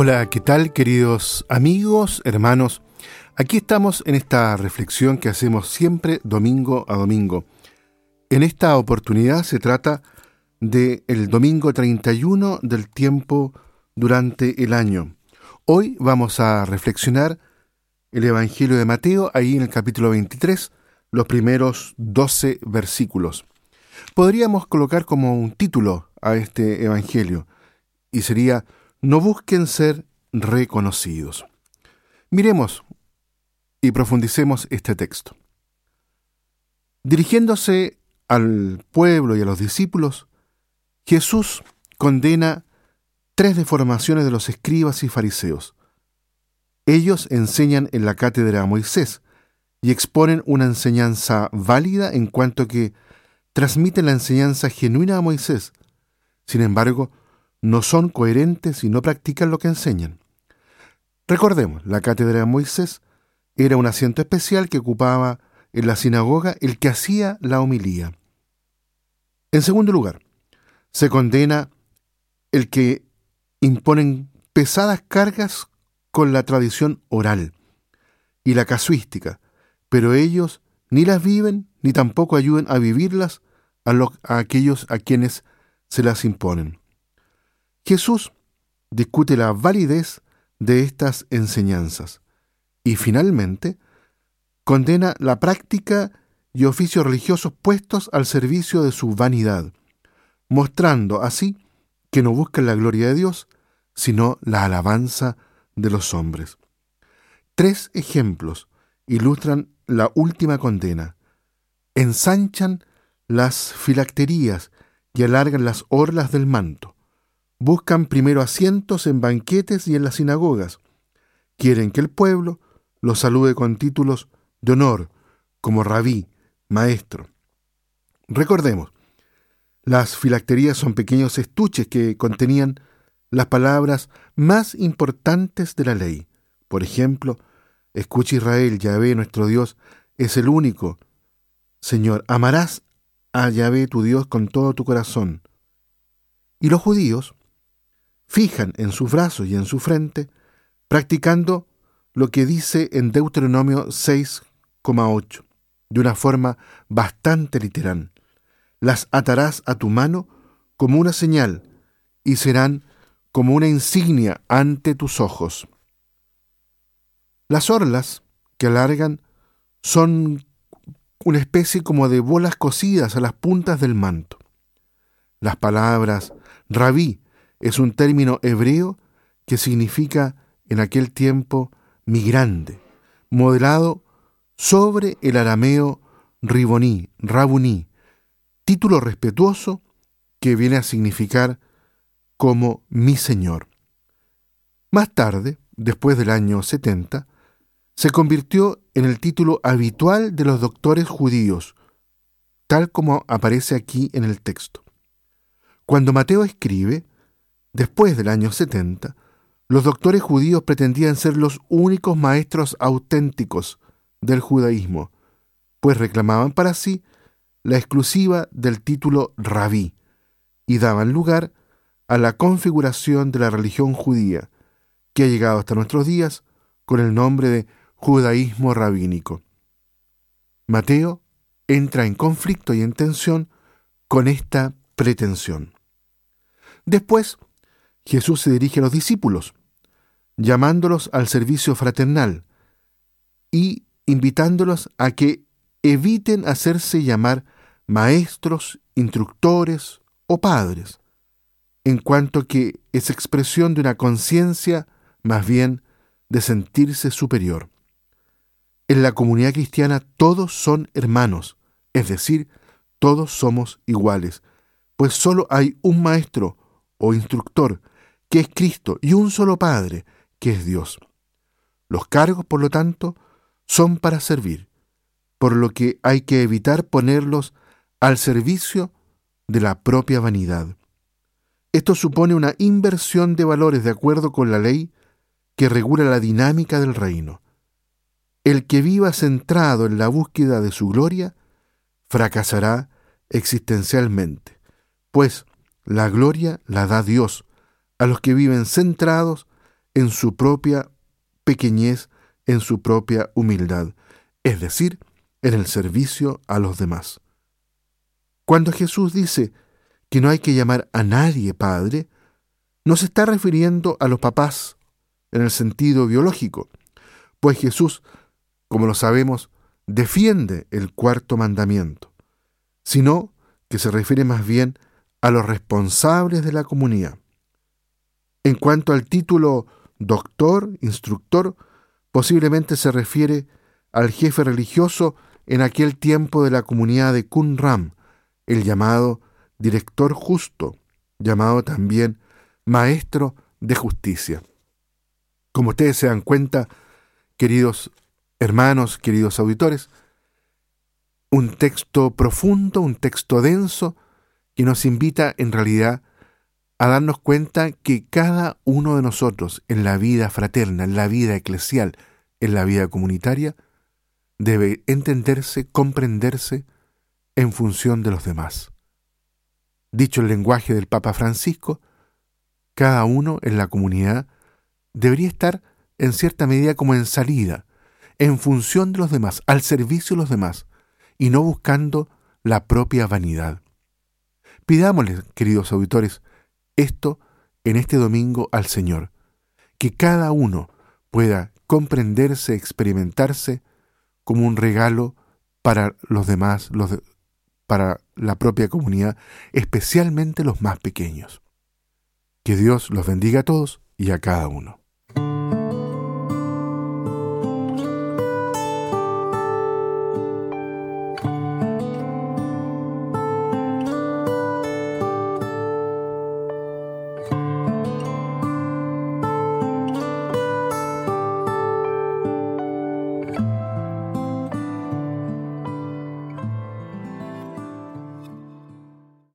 Hola, ¿qué tal queridos amigos, hermanos? Aquí estamos en esta reflexión que hacemos siempre domingo a domingo. En esta oportunidad se trata de el domingo 31 del tiempo durante el año. Hoy vamos a reflexionar el Evangelio de Mateo, ahí en el capítulo 23, los primeros 12 versículos. Podríamos colocar como un título a este Evangelio, y sería no busquen ser reconocidos. Miremos y profundicemos este texto. Dirigiéndose al pueblo y a los discípulos, Jesús condena tres deformaciones de los escribas y fariseos. Ellos enseñan en la cátedra a Moisés y exponen una enseñanza válida en cuanto que transmiten la enseñanza genuina a Moisés. Sin embargo, no son coherentes y no practican lo que enseñan. Recordemos, la cátedra de Moisés era un asiento especial que ocupaba en la sinagoga el que hacía la homilía. En segundo lugar, se condena el que imponen pesadas cargas con la tradición oral y la casuística, pero ellos ni las viven ni tampoco ayudan a vivirlas a, a aquellos a quienes se las imponen. Jesús discute la validez de estas enseñanzas y finalmente condena la práctica y oficios religiosos puestos al servicio de su vanidad, mostrando así que no buscan la gloria de Dios, sino la alabanza de los hombres. Tres ejemplos ilustran la última condena. Ensanchan las filacterías y alargan las orlas del manto. Buscan primero asientos en banquetes y en las sinagogas. Quieren que el pueblo los salude con títulos de honor, como rabí, maestro. Recordemos, las filacterías son pequeños estuches que contenían las palabras más importantes de la ley. Por ejemplo, escucha Israel, Yahvé nuestro Dios es el único. Señor, amarás a Yahvé tu Dios con todo tu corazón. Y los judíos fijan en sus brazos y en su frente, practicando lo que dice en Deuteronomio 6,8, de una forma bastante literal. Las atarás a tu mano como una señal y serán como una insignia ante tus ojos. Las orlas que alargan son una especie como de bolas cosidas a las puntas del manto. Las palabras rabí es un término hebreo que significa en aquel tiempo migrante, modelado sobre el arameo riboní, rabuní, título respetuoso que viene a significar como mi Señor. Más tarde, después del año 70, se convirtió en el título habitual de los doctores judíos, tal como aparece aquí en el texto. Cuando Mateo escribe, Después del año 70, los doctores judíos pretendían ser los únicos maestros auténticos del judaísmo, pues reclamaban para sí la exclusiva del título rabí y daban lugar a la configuración de la religión judía, que ha llegado hasta nuestros días con el nombre de judaísmo rabínico. Mateo entra en conflicto y en tensión con esta pretensión. Después, Jesús se dirige a los discípulos, llamándolos al servicio fraternal y invitándolos a que eviten hacerse llamar maestros, instructores o padres, en cuanto que es expresión de una conciencia más bien de sentirse superior. En la comunidad cristiana todos son hermanos, es decir, todos somos iguales, pues solo hay un maestro o instructor que es Cristo, y un solo Padre, que es Dios. Los cargos, por lo tanto, son para servir, por lo que hay que evitar ponerlos al servicio de la propia vanidad. Esto supone una inversión de valores de acuerdo con la ley que regula la dinámica del reino. El que viva centrado en la búsqueda de su gloria, fracasará existencialmente, pues la gloria la da Dios, a los que viven centrados en su propia pequeñez, en su propia humildad, es decir, en el servicio a los demás. Cuando Jesús dice que no hay que llamar a nadie padre, no se está refiriendo a los papás en el sentido biológico, pues Jesús, como lo sabemos, defiende el cuarto mandamiento, sino que se refiere más bien a los responsables de la comunidad. En cuanto al título doctor, instructor, posiblemente se refiere al jefe religioso en aquel tiempo de la comunidad de Qumran, el llamado director justo, llamado también maestro de justicia. Como ustedes se dan cuenta, queridos hermanos, queridos auditores, un texto profundo, un texto denso, que nos invita en realidad a darnos cuenta que cada uno de nosotros en la vida fraterna, en la vida eclesial, en la vida comunitaria, debe entenderse, comprenderse en función de los demás. Dicho el lenguaje del Papa Francisco, cada uno en la comunidad debería estar en cierta medida como en salida, en función de los demás, al servicio de los demás, y no buscando la propia vanidad. Pidámosle, queridos auditores, esto en este domingo al Señor, que cada uno pueda comprenderse, experimentarse como un regalo para los demás, para la propia comunidad, especialmente los más pequeños. Que Dios los bendiga a todos y a cada uno.